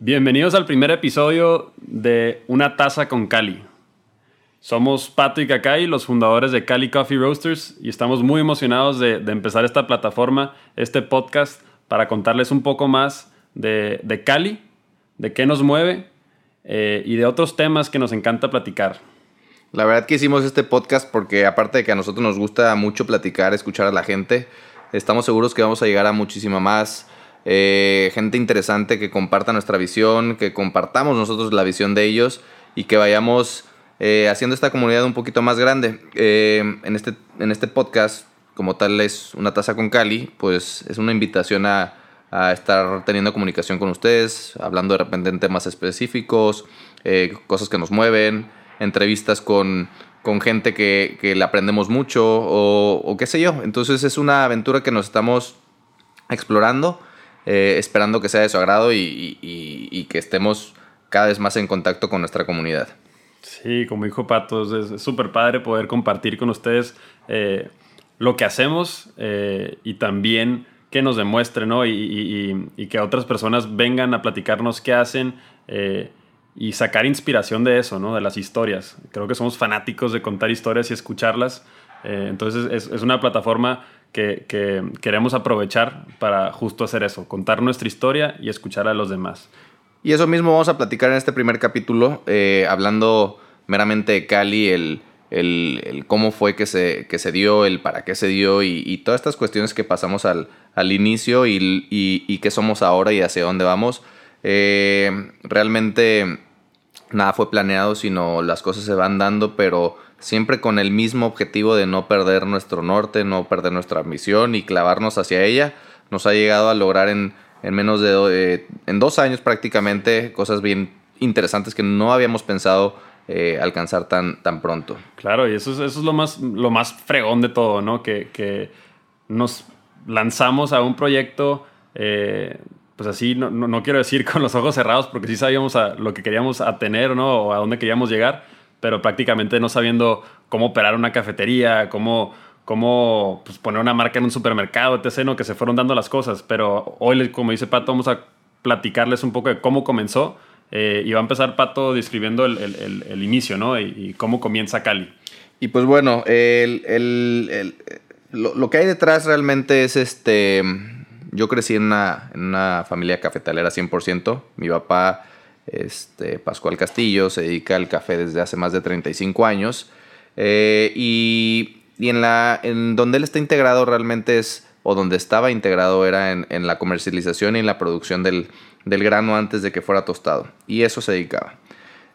Bienvenidos al primer episodio de Una Taza con Cali. Somos Pato y Cacay, los fundadores de Cali Coffee Roasters, y estamos muy emocionados de, empezar esta plataforma, este podcast, para contarles un poco más de, Cali, de qué nos mueve eh, y de otros temas que nos encanta platicar. La verdad que hicimos este podcast porque aparte de que a nosotros nos gusta mucho platicar, escuchar a la gente, estamos seguros que vamos a llegar a muchísima más eh, gente interesante que comparta nuestra visión, que compartamos nosotros la visión de ellos y que vayamos eh, haciendo esta comunidad un poquito más grande. Eh, en, este, en este podcast, como tal es una taza con Cali, pues es una invitación a, estar teniendo comunicación con ustedes, hablando de repente en temas específicos, cosas que nos mueven, entrevistas con, con gente que, que le aprendemos mucho o, o qué sé yo. Entonces es una aventura que nos estamos explorando eh, esperando que sea de su agrado y, que estemos cada vez más en contacto con nuestra comunidad. Sí, como dijo Pato, es súper padre poder compartir con ustedes eh, lo que hacemos eh, y también que nos demuestren, ¿no? Y, que otras personas vengan a platicarnos qué hacen y sacar inspiración de eso, ¿no? De las historias. Creo que somos fanáticos de contar historias y escucharlas. entonces es, es, una plataforma que, queremos aprovechar para justo hacer eso, contar nuestra historia y escuchar a los demás. Y eso mismo vamos a platicar en este primer capítulo, eh, hablando meramente de Cali, el, el, cómo fue que se, que se dio, el para qué se dio y, todas estas cuestiones que pasamos al, al inicio y, y, qué somos ahora y hacia dónde vamos. Eh, realmente nada fue planeado, sino las cosas se van dando, pero siempre con el mismo objetivo de no perder nuestro norte, no perder nuestra misión y clavarnos hacia ella, nos ha llegado a lograr en, menos de eh, en dos años prácticamente cosas bien interesantes que no habíamos pensado eh, alcanzar tan, tan pronto. Claro, y eso es, eso es lo, más, lo más fregón de todo, ¿no? Que, nos lanzamos a un proyecto, eh, pues así, no, no, quiero decir con los ojos cerrados, porque sí sabíamos a lo que queríamos a tener, ¿no? O a dónde queríamos llegar, pero prácticamente no sabiendo cómo operar una cafetería, cómo, cómo pues, poner una marca en un supermercado, etc., ¿no? que se fueron dando las cosas. Pero hoy, como dice Pato, vamos a platicarles un poco de cómo comenzó. Eh, y va a empezar Pato describiendo el, inicio, ¿no? Y, cómo comienza Cali. Y pues bueno, lo, lo, que hay detrás realmente es este... Yo crecí en una, en una familia cafetalera 100%. Mi papá este, Pascual Castillo se dedica al café desde hace más de 35 años. Eh, y, en, la, en donde él está integrado realmente es, o donde estaba integrado era en, la comercialización y en la producción del, grano antes de que fuera tostado. Y eso se dedicaba.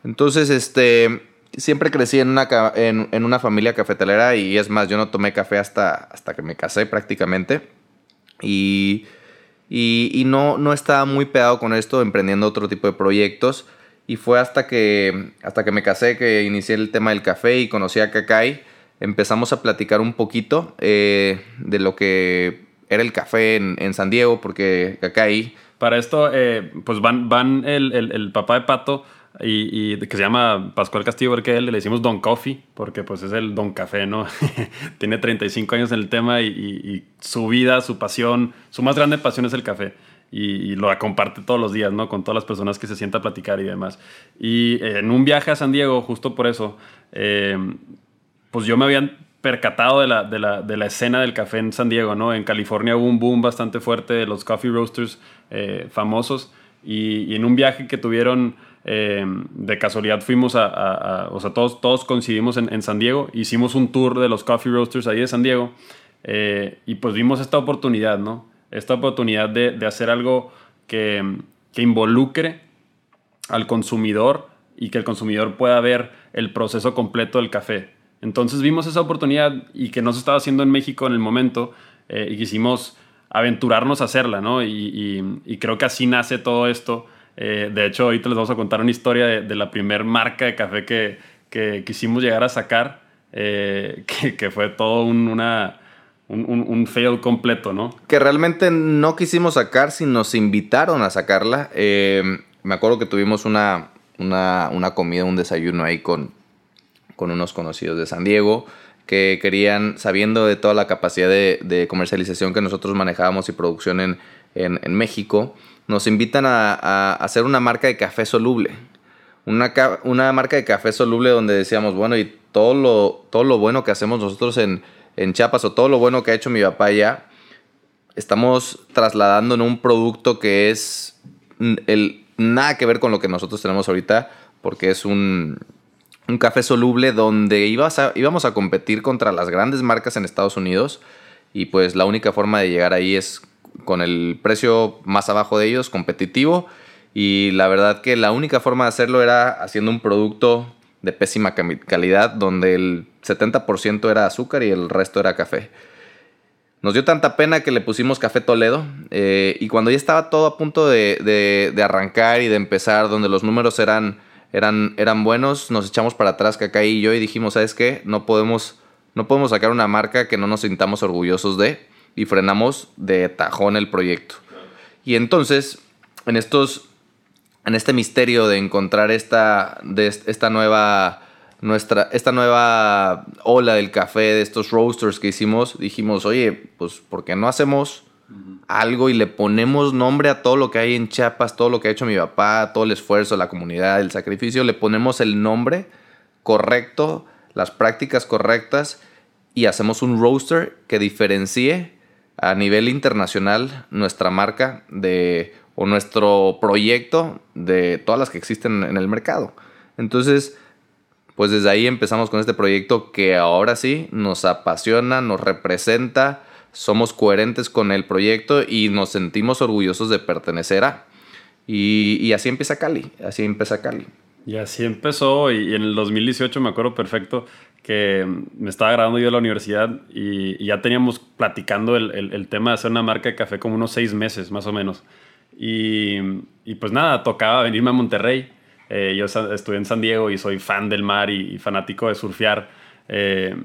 Entonces, este, siempre crecí en una, en, una familia cafetalera y es más, yo no tomé café hasta, hasta que me casé prácticamente. Y y, no, no estaba muy pegado con esto, emprendiendo otro tipo de proyectos. Y fue hasta que, hasta que me casé que inicié el tema del café y conocí a Kakai. Empezamos a platicar un poquito eh, de lo que era el café en, San Diego, porque Kakai... Para esto, eh, pues van, van el, el, el papá de Pato y, que se llama Pascual Castillo él le decimos Don Coffee, porque pues es el Don Café, ¿no? Tiene 35 años en el tema y, su vida, su pasión, su más grande pasión es el café. Y, lo comparte todos los días, ¿no? Con todas las personas que se sienta a platicar y demás. Y eh, en un viaje a San Diego, justo por eso, eh, pues yo me había percatado de la, de, la, de la, escena del café en San Diego, ¿no? En California hubo un boom bastante fuerte de los coffee roasters eh, famosos. Y, y, en un viaje que tuvieron eh, de casualidad fuimos a, o sea, todos, todos coincidimos en, San Diego, hicimos un tour de los coffee roasters ahí de San Diego eh, y pues vimos esta oportunidad, ¿no? Esta oportunidad de, hacer algo que, que, involucre al consumidor y que el consumidor pueda ver el proceso completo del café. Entonces vimos esa oportunidad y que no se estaba haciendo en México en el momento eh, y quisimos aventurarnos a hacerla, ¿no? Y creo que así nace todo esto eh, de hecho, ahorita les vamos a contar una historia de, la primer marca de café que, que quisimos llegar a sacar, eh, que, fue todo un, una, un, fail completo, ¿no? Que realmente no quisimos sacar, sino nos invitaron a sacarla. Eh, me acuerdo que tuvimos una, una, una, comida, un desayuno ahí con, con unos conocidos de San Diego que querían, sabiendo de toda la capacidad de, de comercialización que nosotros manejábamos y producción en, en, México, nos invitan a, hacer una marca de café soluble. Una, una, marca de café soluble donde decíamos, bueno, y todo lo, todo lo bueno que hacemos nosotros en, en Chiapas o todo lo bueno que ha hecho mi papá ya, estamos trasladando en un producto que es el, nada que ver con lo que nosotros tenemos ahorita, porque es un, un café soluble donde íbamos a competir contra las grandes marcas en Estados Unidos y pues la única forma de llegar ahí es con el precio más abajo de ellos, competitivo. Y la verdad que la única forma de hacerlo era haciendo un producto de pésima calidad donde el 70% era azúcar y el resto era café. Nos dio tanta pena que le pusimos Café Toledo eh, y cuando ya estaba todo a punto de, arrancar y de empezar, donde los números eran, eran, eran buenos, nos echamos para atrás, Cacá y yo, y dijimos, ¿sabes qué? No podemos no podemos sacar una marca que no nos sintamos orgullosos de y frenamos de tajón el proyecto. Y entonces, en estos en este misterio de encontrar esta esta nueva nuestra esta nueva ola del café de estos roasters que hicimos, dijimos, "Oye, pues ¿por qué no hacemos algo y le ponemos nombre a todo lo que hay en Chiapas, todo lo que ha hecho mi papá, todo el esfuerzo, la comunidad, el sacrificio, le ponemos el nombre correcto las prácticas correctas y hacemos un roster que diferencie a nivel internacional nuestra marca de o nuestro proyecto de todas las que existen en el mercado. Entonces, pues desde ahí empezamos con este proyecto que ahora sí nos apasiona, nos representa, somos coherentes con el proyecto y nos sentimos orgullosos de pertenecer a. Y, y así empieza Cali, así empieza Cali. Y así empezó y, en el 2018 me acuerdo perfecto que me estaba graduando yo de la universidad y, ya teníamos platicando el, tema de hacer una marca de café como unos seis meses más o menos. Y, pues nada, tocaba venirme a Monterrey. Eh, yo estudié en San Diego y soy fan del mar y, fanático de surfear. Eh,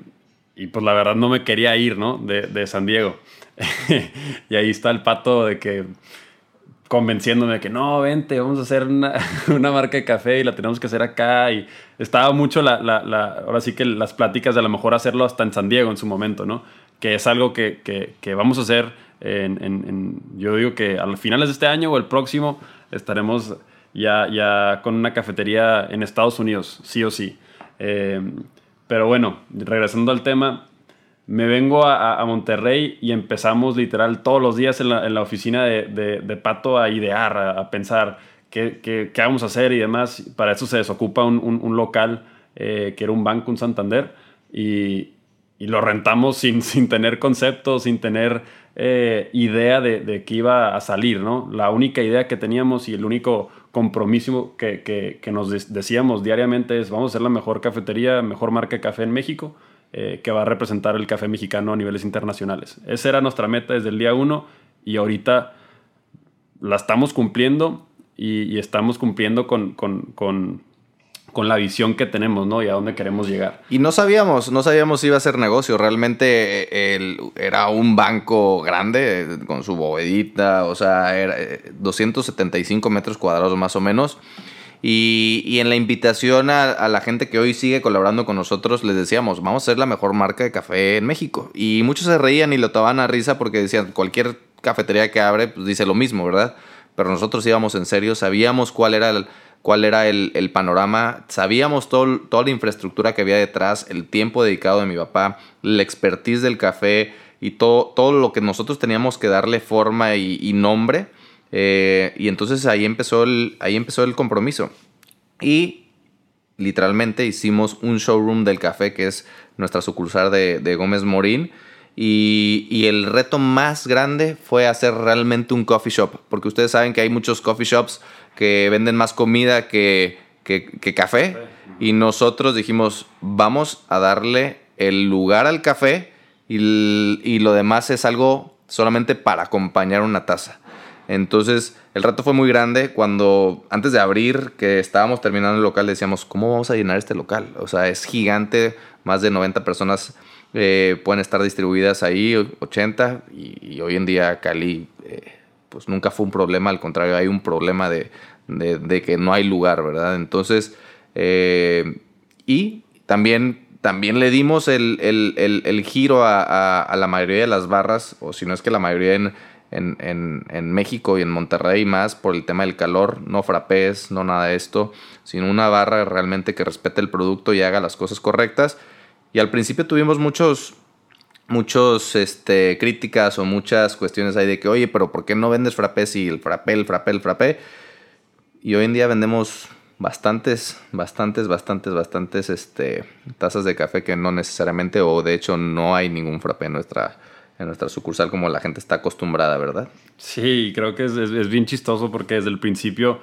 y pues la verdad no me quería ir, ¿no? De, de San Diego. y ahí está el pato de que convenciéndome de que no, vente, vamos a hacer una, marca de café y la tenemos que hacer acá. Y estaba mucho la, ahora sí que las pláticas de a lo mejor hacerlo hasta en San Diego en su momento, ¿no? Que es algo que, vamos a hacer en, yo digo que a finales de este año o el próximo estaremos ya, ya con una cafetería en Estados Unidos, sí o sí. Eh, pero bueno, regresando al tema, me vengo a, Monterrey y empezamos literal todos los días en la, oficina de, Pato a idear, a, pensar qué, vamos a hacer y demás. Para eso se desocupa un, local eh, que era un banco, un Santander, y, lo rentamos sin, sin, tener concepto, sin tener eh, idea de, de qué iba a salir, ¿no? La única idea que teníamos y el único compromiso que, que nos decíamos diariamente es vamos a ser la mejor cafetería, mejor marca de café en México eh, que va a representar el café mexicano a niveles internacionales. Esa era nuestra meta desde el día uno y ahorita la estamos cumpliendo y, estamos cumpliendo con, la visión que tenemos, ¿no? Y a dónde queremos llegar. Y no sabíamos, no sabíamos si iba a ser negocio. Realmente eh, era un banco grande con su bovedita, o sea, era 275 eh, metros cuadrados más o menos. Y, en la invitación a, la gente que hoy sigue colaborando con nosotros, les decíamos, vamos a ser la mejor marca de café en México. Y muchos se reían y lo tomaban a risa porque decían, cualquier cafetería que abre, pues dice lo mismo, ¿verdad? Pero nosotros íbamos en serio, sabíamos cuál era el, cuál era el, panorama, sabíamos todo, toda la infraestructura que había detrás, el tiempo dedicado de mi papá, la expertise del café y todo, todo lo que nosotros teníamos que darle forma y nombre eh, y entonces ahí empezó, el, ahí empezó el compromiso. Y literalmente hicimos un showroom del café, que es nuestra sucursal de, Gómez Morín. Y, el reto más grande fue hacer realmente un coffee shop, porque ustedes saben que hay muchos coffee shops que venden más comida que, café. Y nosotros dijimos, vamos a darle el lugar al café y, y lo demás es algo solamente para acompañar una taza. Entonces, el reto fue muy grande cuando, antes de abrir, que estábamos terminando el local, decíamos, ¿cómo vamos a llenar este local? O sea, es gigante, más de 90 personas eh, pueden estar distribuidas ahí, 80, y, hoy en día Cali, eh, pues nunca fue un problema, al contrario, hay un problema de, que no hay lugar, ¿verdad? Entonces, eh, y también también le dimos el, giro a, a, la mayoría de las barras, o si no es que la mayoría en, en, en, en, México y en Monterrey más por el tema del calor, no frappés, no nada de esto, sino una barra realmente que respete el producto y haga las cosas correctas. Y al principio tuvimos muchos, muchos este, críticas o muchas cuestiones ahí de que, oye, pero ¿por qué no vendes frappés y el frappé, el frappé, el frappé? Y hoy en día vendemos bastantes, bastantes, bastantes, bastantes este, tazas de café que no necesariamente o de hecho no hay ningún frappé en nuestra, en nuestra sucursal como la gente está acostumbrada, ¿verdad? Sí, creo que es, es, bien chistoso porque desde el principio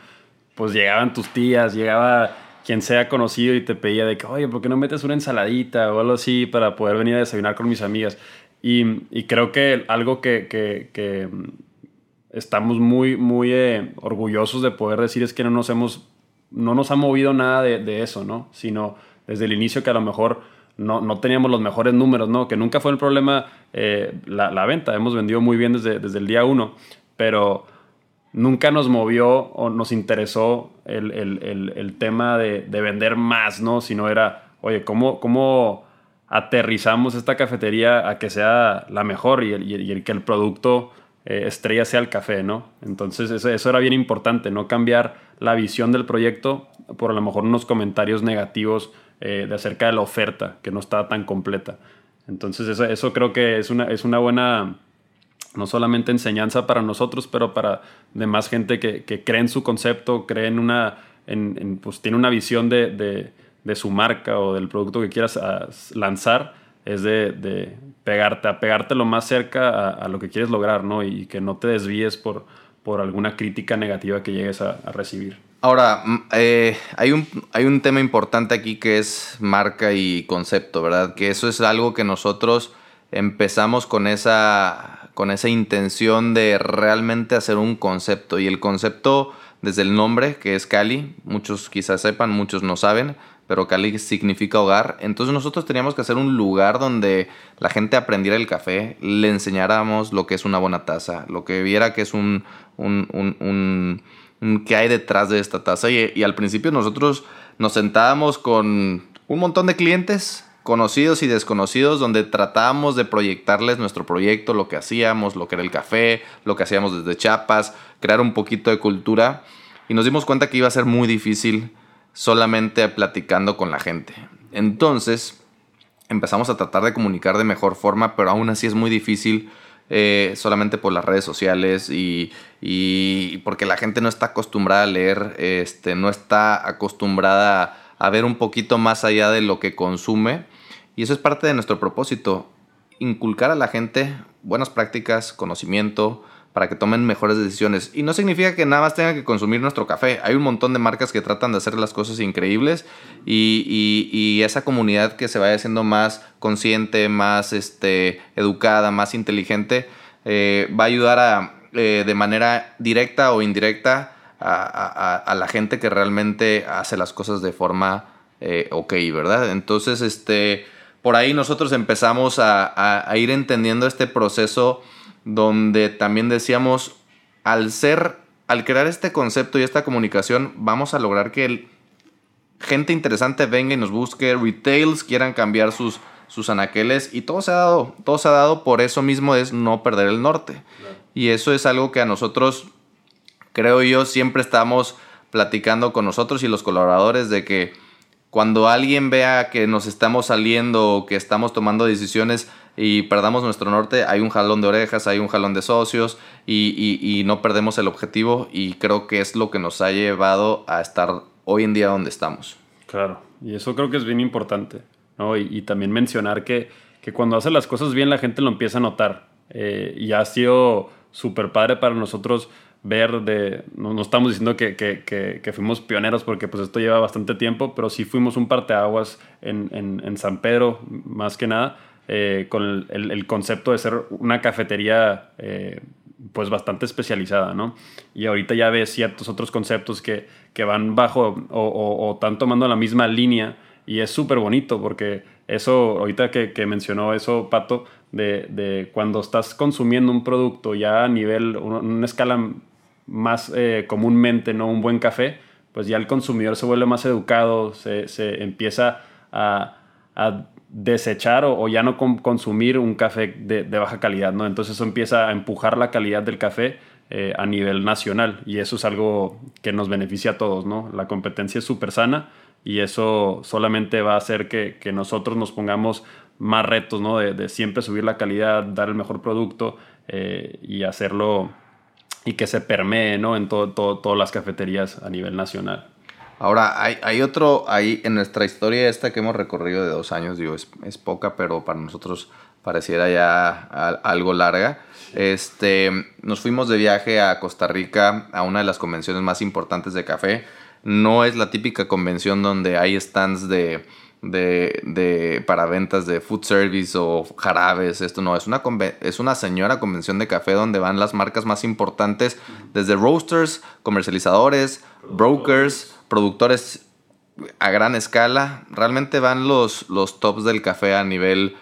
pues llegaban tus tías, llegaba quien sea conocido y te pedía de que, oye, ¿por qué no metes una ensaladita o algo así para poder venir a desayunar con mis amigas? Y, y creo que algo que, que, que estamos muy, muy eh, orgullosos de poder decir es que no nos hemos no nos ha movido nada de, eso, ¿no? Sino desde el inicio que a lo mejor no, no teníamos los mejores números, ¿no? Que nunca fue el problema eh, la, venta, hemos vendido muy bien desde, desde el día uno, pero nunca nos movió o nos interesó el, tema de, vender más, ¿no? Sino era, oye, ¿cómo, cómo aterrizamos esta cafetería a que sea la mejor y el, que el producto eh, estrella sea el café, ¿no? Entonces eso, eso era bien importante, no cambiar la visión del proyecto por a lo mejor unos comentarios negativos eh, de acerca de la oferta, que no estaba tan completa. Entonces eso, eso creo que es una, es una buena, no solamente enseñanza para nosotros, pero para demás gente que, que cree en su concepto, cree en una, en, pues tiene una visión de, de, su marca o del producto que quieras ah, lanzar, es de, de pegarte, a pegarte lo más cerca a, lo que quieres lograr, ¿no? Y que no te desvíes por, por alguna crítica negativa que llegues a, recibir. Ahora, mm, eh, hay, un, hay un tema importante aquí que es marca y concepto, ¿verdad? Que eso es algo que nosotros empezamos con esa, con esa intención de realmente hacer un concepto. Y el concepto, desde el nombre, que es Cali, muchos quizás sepan, muchos no saben, pero Cali significa hogar. Entonces nosotros teníamos que hacer un lugar donde la gente aprendiera el café, le enseñáramos lo que es una buena taza, lo que viera que es un, un, un, un que hay detrás de esta taza. Y, y al principio nosotros nos sentábamos con un montón de clientes conocidos y desconocidos donde tratábamos de proyectarles nuestro proyecto, lo que hacíamos, lo que era el café, lo que hacíamos desde Chiapas, crear un poquito de cultura y nos dimos cuenta que iba a ser muy difícil solamente platicando con la gente. Entonces, empezamos a tratar de comunicar de mejor forma, pero aún así es muy difícil eh, solamente por las redes sociales y, y, porque la gente no está acostumbrada a leer, este, no está acostumbrada a ver un poquito más allá de lo que consume. Y eso es parte de nuestro propósito, inculcar a la gente buenas prácticas, conocimiento, para que tomen mejores decisiones. Y no significa que nada más tengan que consumir nuestro café. Hay un montón de marcas que tratan de hacer las cosas increíbles y, esa comunidad que se vaya haciendo más consciente, más este, educada, más inteligente, eh, va a ayudar a, eh, de manera directa o indirecta a, la gente que realmente hace las cosas de forma eh, ok, ¿verdad? Entonces, este, por ahí nosotros empezamos a ir entendiendo este proceso donde también decíamos, al ser, al crear este concepto y esta comunicación, vamos a lograr que el, gente interesante venga y nos busque, retails quieran cambiar sus, sus anaqueles y todo se ha dado, todo se ha dado por eso mismo es no perder el norte. Y eso es algo que a nosotros, creo yo, siempre estamos platicando con nosotros y los colaboradores de que cuando alguien vea que nos estamos saliendo o que estamos tomando decisiones y perdamos nuestro norte, hay un jalón de orejas, hay un jalón de socios y, no perdemos el objetivo y creo que es lo que nos ha llevado a estar hoy en día donde estamos. Claro, y eso creo que es bien importante, ¿no? Y, también mencionar que, que, cuando hace las cosas bien la gente lo empieza a notar eh, y ha sido súper padre para nosotros ver de, no, estamos diciendo que, que, que, fuimos pioneros porque pues esto lleva bastante tiempo, pero sí fuimos un parteaguas en, en, en San Pedro, más que nada, eh, con el, concepto de ser una cafetería eh, pues bastante especializada, ¿no? Y ahorita ya ves ciertos otros conceptos que, que van bajo o, o, están tomando la misma línea y es súper bonito porque eso, ahorita que, mencionó eso, Pato, de, de, cuando estás consumiendo un producto ya a nivel, una, escala más eh, comúnmente, ¿no? Un buen café, pues ya el consumidor se vuelve más educado, se, se empieza a desechar o, ya no consumir un café de, baja calidad, ¿no? Entonces eso empieza a empujar la calidad del café eh, a nivel nacional y eso es algo que nos beneficia a todos, ¿no? La competencia es súper sana y eso solamente va a hacer que, nosotros nos pongamos más retos, ¿no? De, siempre subir la calidad, dar el mejor producto eh, y hacerlo y que se permee, ¿no? En todo, todas las cafeterías a nivel nacional. Ahora, hay, hay, otro, ahí en nuestra historia esta que hemos recorrido de dos años, digo, es, es poca, pero para nosotros pareciera ya algo larga. Este, nos fuimos de viaje a Costa Rica a una de las convenciones más importantes de café. No es la típica convención donde hay stands de, de, de, para ventas de food service o jarabes. Esto no, es una, es una señora convención de café donde van las marcas más importantes, desde roasters, comercializadores, brokers, productores a gran escala. Realmente van los, los tops del café a nivel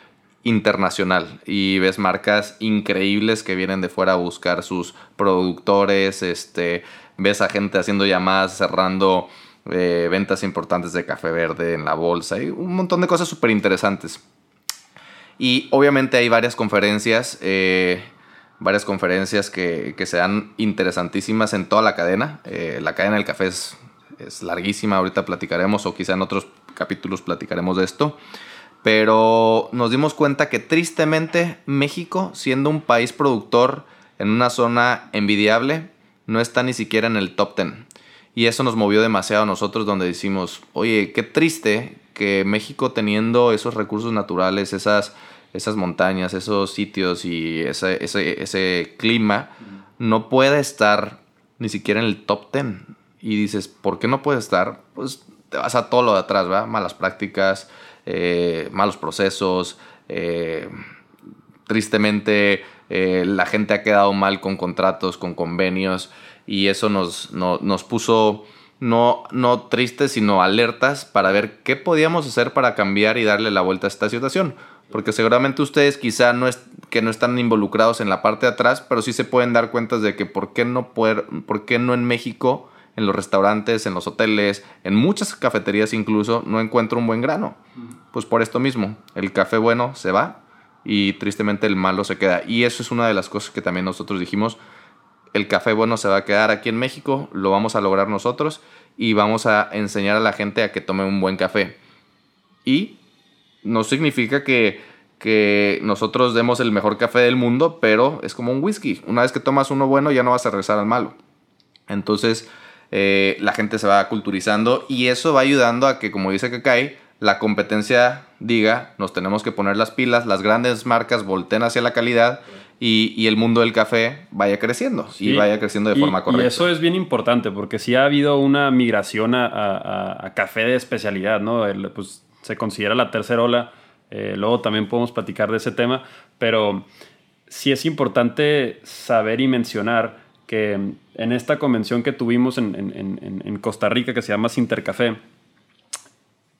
internacional y ves marcas increíbles que vienen de fuera a buscar sus productores, este, ves a gente haciendo llamadas, cerrando eh, ventas importantes de café verde en la bolsa y un montón de cosas súper interesantes. Y obviamente hay varias conferencias, eh, varias conferencias que, que, interesantísimas en toda la cadena. Eh, la cadena del café es, es larguísima, ahorita platicaremos o quizá en otros capítulos platicaremos de esto. Pero nos dimos cuenta que tristemente México, siendo un país productor en una zona envidiable, no está ni siquiera en el top 10. Y eso nos movió demasiado a nosotros donde decimos, oye, qué triste que México teniendo esos recursos naturales, esas, esas montañas, esos sitios y ese, ese, ese clima, no puede estar ni siquiera en el top 10. Y dices, ¿por qué no puede estar? Pues te vas a todo lo de atrás, ¿verdad? Malas prácticas, eh, malos procesos, eh, tristemente eh, la gente ha quedado mal con contratos, con convenios y eso nos, nos puso no, no tristes, sino alertas para ver qué podíamos hacer para cambiar y darle la vuelta a esta situación. Porque seguramente ustedes quizá no es, que no están involucrados en la parte de atrás, pero sí se pueden dar cuenta de que por qué no, poder, por qué no en México, en los restaurantes, en los hoteles, en muchas cafeterías incluso, no encuentro un buen grano. Pues por esto mismo, el café bueno se va y tristemente el malo se queda. Y eso es una de las cosas que también nosotros dijimos, el café bueno se va a quedar aquí en México, lo vamos a lograr nosotros y vamos a enseñar a la gente a que tome un buen café. Y no significa que, que nosotros demos el mejor café del mundo, pero es como un whisky. Una vez que tomas uno bueno ya no vas a regresar al malo. Entonces eh, la gente se va culturizando y eso va ayudando a que, como dice Kakai, la competencia diga, nos tenemos que poner las pilas, las grandes marcas volteen hacia la calidad y, el mundo del café vaya creciendo y vaya creciendo de forma correcta. Y eso es bien importante porque sí ha habido una migración a, café de especialidad, ¿no? pues, se considera la tercera ola, eh, luego también podemos platicar de ese tema, pero sí es importante saber y mencionar que en esta convención que tuvimos en, en Costa Rica que se llama Sintercafé,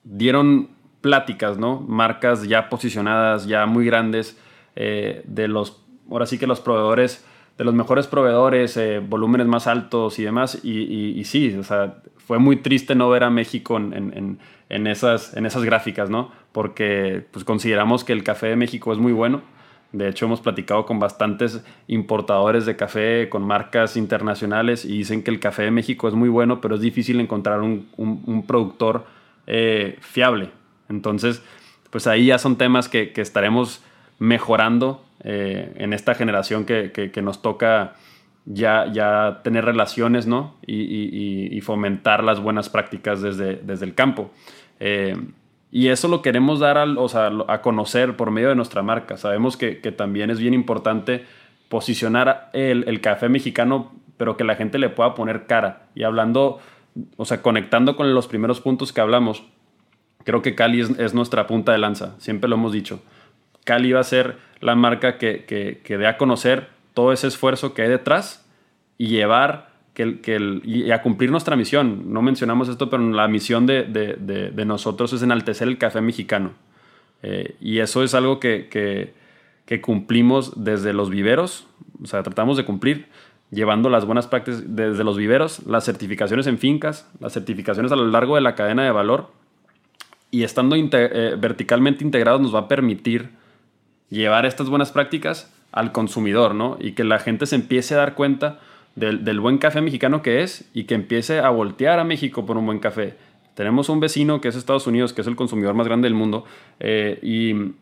dieron pláticas, ¿no? Marcas ya posicionadas, ya muy grandes, eh, de los ahora sí que los proveedores, de los mejores proveedores, eh, volúmenes más altos y demás. Y, sí, o sea, fue muy triste no ver a México en, esas, en esas gráficas, ¿no? Porque pues, consideramos que el café de México es muy bueno. De hecho, hemos platicado con bastantes importadores de café, con marcas internacionales, y dicen que el café de México es muy bueno, pero es difícil encontrar un, productor eh, fiable. Entonces, pues ahí ya son temas que, que estaremos mejorando eh, en esta generación que, nos toca ya, ya tener relaciones ¿no? y, fomentar las buenas prácticas desde, desde el campo. Eh, y eso lo queremos dar a conocer por medio de nuestra marca. Sabemos que, también es bien importante posicionar el, café mexicano, pero que la gente le pueda poner cara. Y hablando, o sea, conectando con los primeros puntos que hablamos, creo que Cali es, es nuestra punta de lanza, siempre lo hemos dicho. Cali va a ser la marca que, que, dé a conocer todo ese esfuerzo que hay detrás y llevar que, que y a cumplir nuestra misión. No mencionamos esto, pero la misión de, de, de, nosotros es enaltecer el café mexicano. Eh, y eso es algo que, que, cumplimos desde los viveros, o sea, tratamos de cumplir llevando las buenas prácticas desde los viveros, las certificaciones en fincas, las certificaciones a lo largo de la cadena de valor y estando eh, verticalmente integrados nos va a permitir llevar estas buenas prácticas al consumidor, ¿no? Y que la gente se empiece a dar cuenta del, buen café mexicano que es y que empiece a voltear a México por un buen café. Tenemos un vecino que es Estados Unidos, que es el consumidor más grande del mundo, eh, y,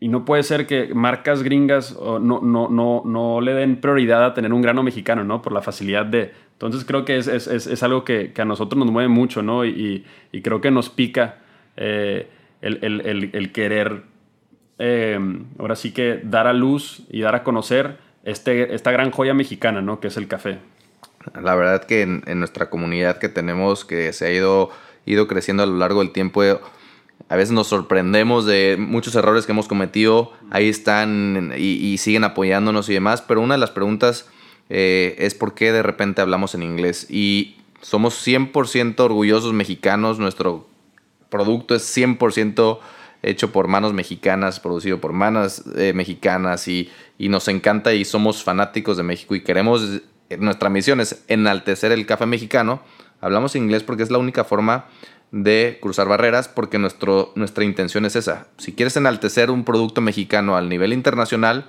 no puede ser que marcas gringas no, no, no, no le den prioridad a tener un grano mexicano, ¿no? Por la facilidad de... Entonces creo que es, es, es, algo que, que, a nosotros nos mueve mucho, ¿no? Y, y creo que nos pica eh, el, el, el, querer, eh, ahora sí que dar a luz y dar a conocer este, esta gran joya mexicana, ¿no? Que es el café. La verdad que en, nuestra comunidad que tenemos, que se ha ido, ido creciendo a lo largo del tiempo, a veces nos sorprendemos de muchos errores que hemos cometido, ahí están y, siguen apoyándonos y demás, pero una de las preguntas eh, es por qué de repente hablamos en inglés. Y somos 100% orgullosos mexicanos, nuestro producto es 100% hecho por manos mexicanas, producido por manos eh, mexicanas y, nos encanta y somos fanáticos de México y queremos, nuestra misión es enaltecer el café mexicano. Hablamos inglés porque es la única forma de cruzar barreras porque nuestro, nuestra intención es esa. Si quieres enaltecer un producto mexicano al nivel internacional,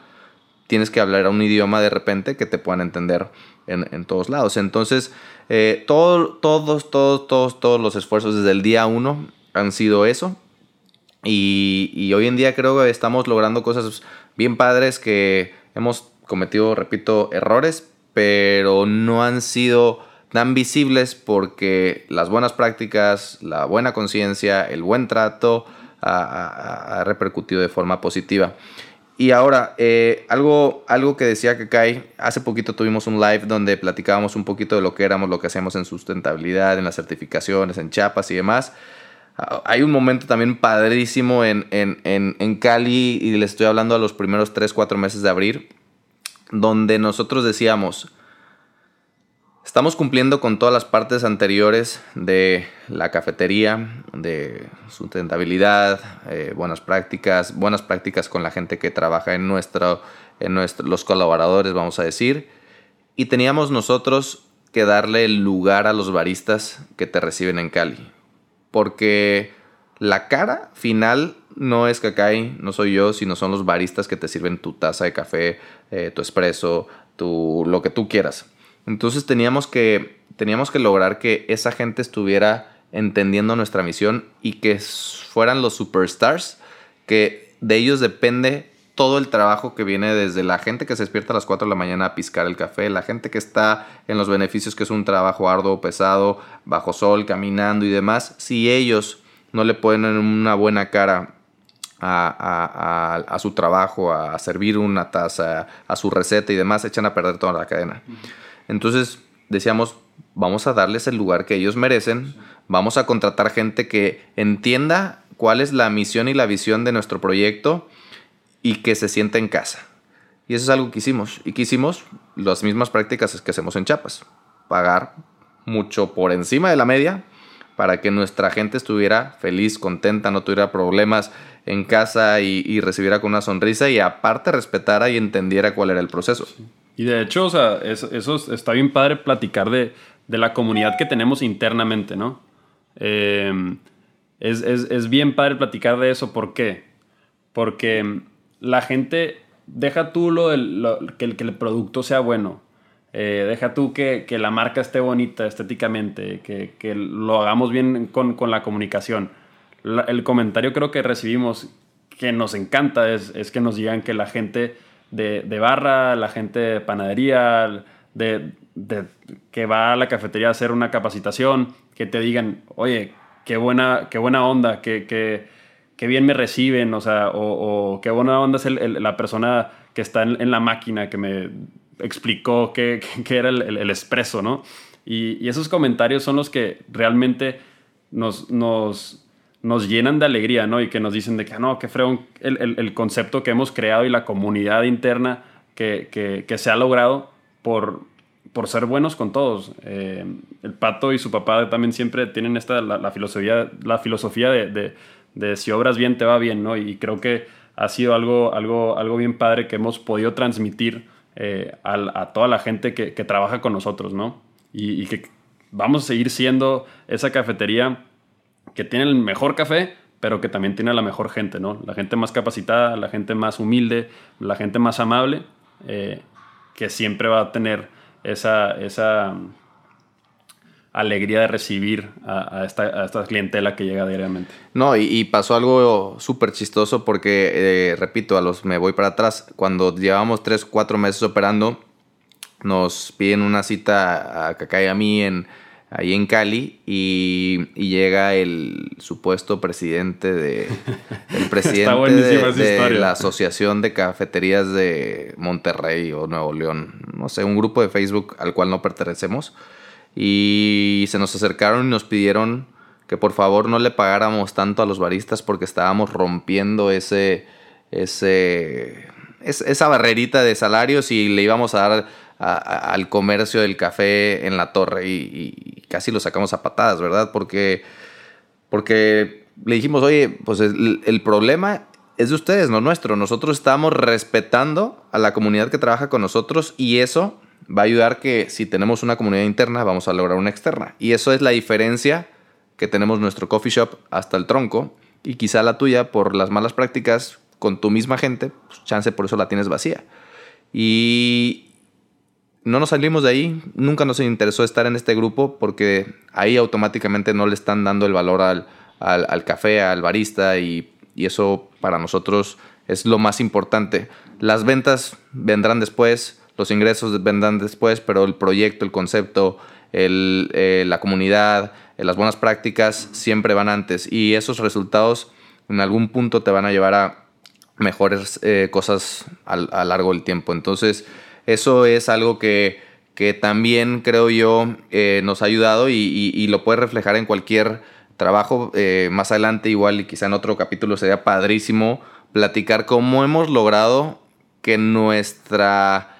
tienes que hablar un idioma de repente que te puedan entender en, todos lados. Entonces, eh, todos, todos, todos, todos los esfuerzos desde el día uno han sido eso. Y, hoy en día creo que estamos logrando cosas bien padres que hemos cometido, repito, errores, pero no han sido tan visibles porque las buenas prácticas, la buena conciencia, el buen trato ha, repercutido de forma positiva. Y ahora, eh, algo, algo que decía que Kai, hace poquito tuvimos un live donde platicábamos un poquito de lo que éramos, lo que hacemos en sustentabilidad, en las certificaciones, en chapas y demás. Hay un momento también padrísimo en, en, Cali, y le estoy hablando a los primeros 3, 4 meses de abril, donde nosotros decíamos, estamos cumpliendo con todas las partes anteriores de la cafetería, de sustentabilidad, eh, buenas prácticas, buenas prácticas con la gente que trabaja en, nuestro, en nuestro, los colaboradores, vamos a decir, y teníamos nosotros que darle el lugar a los baristas que te reciben en Cali porque la cara final no es Kakai, no soy yo, sino son los baristas que te sirven tu taza de café, eh, tu espresso, tu, lo que tú quieras. Entonces teníamos que, teníamos que lograr que esa gente estuviera entendiendo nuestra misión y que fueran los superstars, que de ellos depende todo el trabajo que viene desde la gente que se despierta a las 4 de la mañana a piscar el café, la gente que está en los beneficios, que es un trabajo arduo, pesado, bajo sol, caminando y demás, si ellos no le ponen una buena cara a, su trabajo, a servir una taza, a su receta y demás, echan a perder toda la cadena. Entonces decíamos, vamos a darles el lugar que ellos merecen, vamos a contratar gente que entienda cuál es la misión y la visión de nuestro proyecto y que se sienta en casa. Y eso es algo que hicimos. Y que hicimos las mismas prácticas que hacemos en Chiapas. Pagar mucho por encima de la media para que nuestra gente estuviera feliz, contenta, no tuviera problemas en casa y, recibiera con una sonrisa y aparte respetara y entendiera cuál era el proceso. Y de hecho, o sea, eso, está bien padre platicar de, la comunidad que tenemos internamente, ¿no? Eh, es, es, bien padre platicar de eso. ¿Por qué? Porque la gente, deja tú lo, que, el, que, el, producto sea bueno, eh, deja tú que, la marca esté bonita estéticamente, que, lo hagamos bien con, la comunicación. el comentario creo que recibimos que nos encanta es, que nos digan que la gente de, barra, la gente de panadería, de, que va a la cafetería a hacer una capacitación, que te digan, oye, qué buena, qué buena onda, que, que, qué bien me reciben, o sea, o, qué buena onda es la persona que está en, la máquina que me explicó qué, era el, expreso, ¿no? Y, esos comentarios son los que realmente nos, nos, nos, llenan de alegría, ¿no? Y que nos dicen de que, no, qué freo el, concepto que hemos creado y la comunidad interna que, que, se ha logrado por, por ser buenos con todos. Eh, el pato y su papá también siempre tienen esta, la, filosofía, la filosofía de si obras bien te va bien, ¿no? Y creo que ha sido algo, algo, algo bien padre que hemos podido transmitir eh, a, toda la gente que, trabaja con nosotros, ¿no? Y, que vamos a seguir siendo esa cafetería que tiene el mejor café, pero que también tiene la mejor gente, ¿no? La gente más capacitada, la gente más humilde, la gente más amable, eh, que siempre va a tener esa, esa alegría de recibir a, esta, clientela que llega diariamente. No, y, pasó algo súper chistoso porque, eh, repito, a los me voy para atrás, cuando llevamos tres, cuatro meses operando, nos piden una cita a Cacay a mí en, ahí en Cali y, llega el supuesto presidente de el presidente de, la Asociación de Cafeterías de Monterrey o Nuevo León, no sé, un grupo de Facebook al cual no pertenecemos y se nos acercaron y nos pidieron que por favor no le pagáramos tanto a los baristas porque estábamos rompiendo ese, ese, esa barrerita de salarios y le íbamos a dar al comercio del café en la torre y, casi lo sacamos a patadas, ¿verdad? Porque, porque le dijimos, oye, pues el, el problema es de ustedes, no nuestro. Nosotros estamos respetando a la comunidad que trabaja con nosotros y eso va a ayudar que si tenemos una comunidad interna, vamos a lograr una externa. Y eso es la diferencia que tenemos nuestro coffee shop hasta el tronco y quizá la tuya por las malas prácticas con tu misma gente, pues chance por eso la tienes vacía. Y no nos salimos de ahí, nunca nos interesó estar en este grupo porque ahí automáticamente no le están dando el valor al, al, café, al barista y, y eso para nosotros es lo más importante. Las ventas vendrán después, los ingresos vendrán después, pero el proyecto, el concepto, el, eh, la comunidad, eh, las buenas prácticas siempre van antes y esos resultados en algún punto te van a llevar a mejores eh, cosas a, a, largo del tiempo. Entonces, eso es algo que, que también creo yo nos ha ayudado y, y, lo puedes reflejar en cualquier trabajo. más adelante, igual y quizá en otro capítulo sería padrísimo platicar cómo hemos logrado que nuestra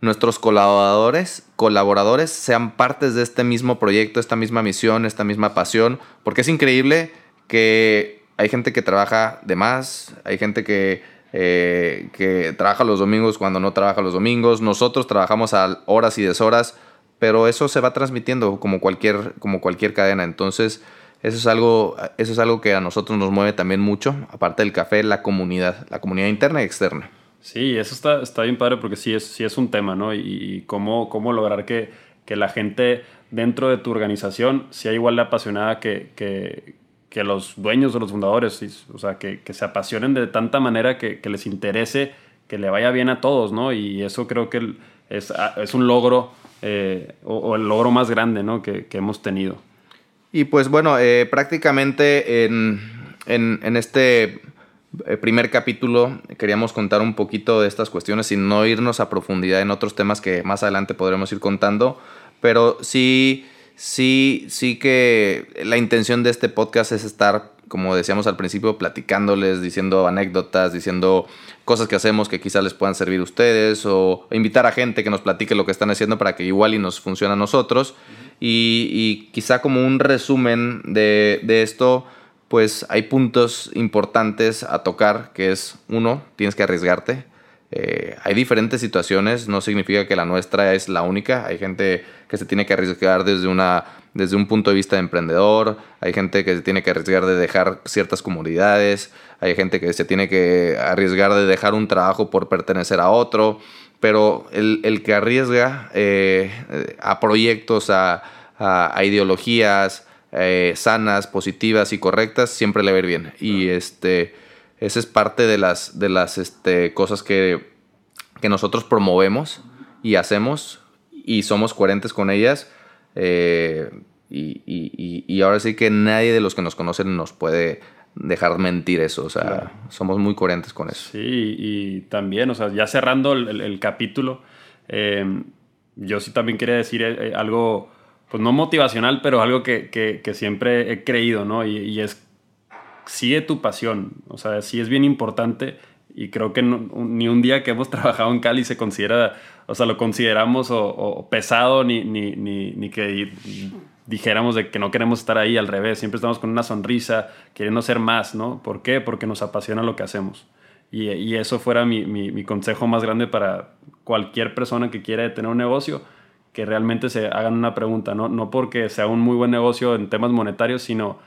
nuestros colaboradores, colaboradores sean partes de este mismo proyecto, esta misma misión, esta misma pasión, porque es increíble que hay gente que trabaja de más, hay gente que, eh, que trabaja los domingos cuando no trabaja los domingos, nosotros trabajamos a horas y deshoras, pero eso se va transmitiendo como cualquier, como cualquier cadena, entonces eso es, algo, eso es algo que a nosotros nos mueve también mucho, aparte del café, la comunidad, la comunidad interna y externa. Sí, eso está, está bien padre porque sí es, sí es un tema, ¿no? Y, cómo, cómo lograr que, que, la gente dentro de tu organización sea igual de apasionada que, que, que los dueños o los fundadores, o sea, que, se apasionen de tanta manera que, les interese, que le vaya bien a todos, ¿no? Y eso creo que es, es un logro eh, o, el logro más grande, ¿no? Que, hemos tenido. Y pues bueno, eh, prácticamente en, en, en este primer capítulo queríamos contar un poquito de estas cuestiones sin no irnos a profundidad en otros temas que más adelante podremos ir contando, pero sí, sí, sí que la intención de este podcast es estar, como decíamos al principio, platicándoles, diciendo anécdotas, diciendo cosas que hacemos que quizás les puedan servir a ustedes o invitar a gente que nos platique lo que están haciendo para que igual y nos funcione a nosotros. y, y, quizá como un resumen de, de esto, pues hay puntos importantes a tocar, que es uno, tienes que arriesgarte. Eh, hay diferentes situaciones, no significa que la nuestra es la única. Hay gente que se tiene que arriesgar desde, una, desde un punto de vista de emprendedor, hay gente que se tiene que arriesgar de dejar ciertas comodidades, hay gente que se tiene que arriesgar de dejar un trabajo por pertenecer a otro, pero el, que arriesga eh, a proyectos, a ideologías, eh, sanas, positivas y correctas, siempre le va a ir bien. Y este, esa es parte de las, de las este, cosas que, que nosotros promovemos y hacemos y somos coherentes con ellas. Eh, y, y, y, ahora sí que nadie de los que nos conocen nos puede dejar mentir eso. O sea, somos muy coherentes con eso. Sí, y también, o sea, ya cerrando el, capítulo, eh, yo sí también quería decir algo pues no motivacional, pero algo que, que, siempre he creído, ¿no? Y, y, es, sigue tu pasión, o sea, sí es bien importante y creo que ni un día que hemos trabajado en Cali se considera, o sea, lo consideramos o, pesado, ni, ni, ni, que dijéramos de que no queremos estar ahí, al revés, siempre estamos con una sonrisa, queriendo ser más, ¿no? ¿Por qué? Porque nos apasiona lo que hacemos. Y, eso fuera mi, mi consejo más grande para cualquier persona que quiera tener un negocio que realmente se hagan una pregunta, ¿no? no porque sea un muy buen negocio en temas monetarios, sino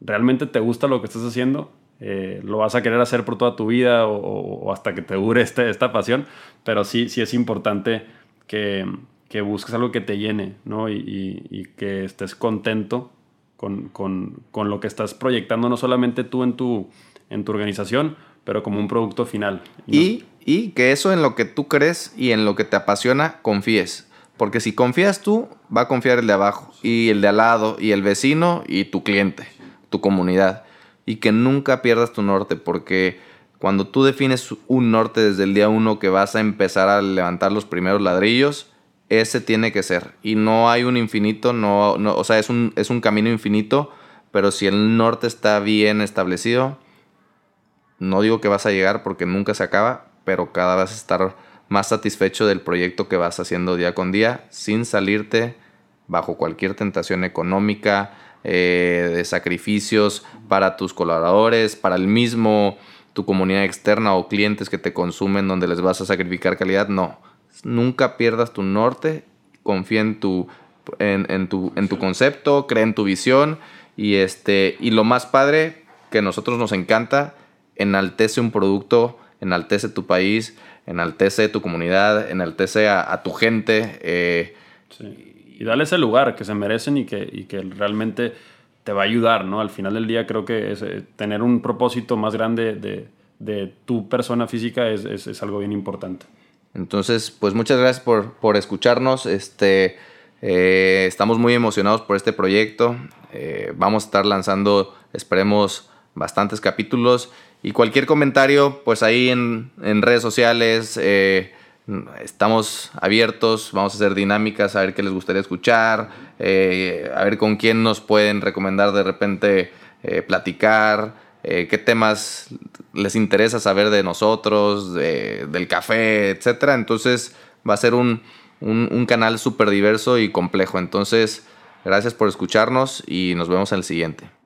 realmente te gusta lo que estás haciendo, eh, lo vas a querer hacer por toda tu vida o, hasta que te dure este, esta pasión, pero sí, sí es importante que, que busques algo que te llene, ¿no? Y, que estés contento con, con, con, lo que estás proyectando, no solamente tú en tu, en tu organización, pero como un producto final. Y, y que eso en lo que tú crees y en lo que te apasiona, confíes. Porque si confías tú, va a confiar el de abajo, y el de al lado, y el vecino, y tu cliente, tu comunidad. Y que nunca pierdas tu norte, porque cuando tú defines un norte desde el día uno que vas a empezar a levantar los primeros ladrillos, ese tiene que ser. Y no hay un infinito, no, no, o sea, es un, es un camino infinito, pero si el norte está bien establecido, no digo que vas a llegar porque nunca se acaba, pero cada vez estar más satisfecho del proyecto que vas haciendo día con día, sin salirte bajo cualquier tentación económica, eh, de sacrificios para tus colaboradores, para el mismo tu comunidad externa o clientes que te consumen donde les vas a sacrificar calidad. No, nunca pierdas tu norte, confía en tu, en, tu, en tu concepto, cree en tu visión y, este, y lo más padre que a nosotros nos encanta, enaltece un producto, enaltece tu país, enaltece tu comunidad, enaltece a, a tu gente. Eh, y dale ese lugar que se merecen y que, y que realmente te va a ayudar, ¿no? Al final del día creo que es, eh, tener un propósito más grande de, de tu persona física es, es, es, algo bien importante. Entonces, pues muchas gracias por, por escucharnos. Este, eh, estamos muy emocionados por este proyecto. Eh, vamos a estar lanzando, esperemos, bastantes capítulos. Y cualquier comentario, pues ahí en, en redes sociales, eh, estamos abiertos, vamos a hacer dinámicas, a ver qué les gustaría escuchar, eh, a ver con quién nos pueden recomendar de repente eh, platicar, qué temas les interesa saber de nosotros, del café, etc. Entonces va a ser un, un canal súper diverso y complejo. Entonces, gracias por escucharnos y nos vemos en el siguiente.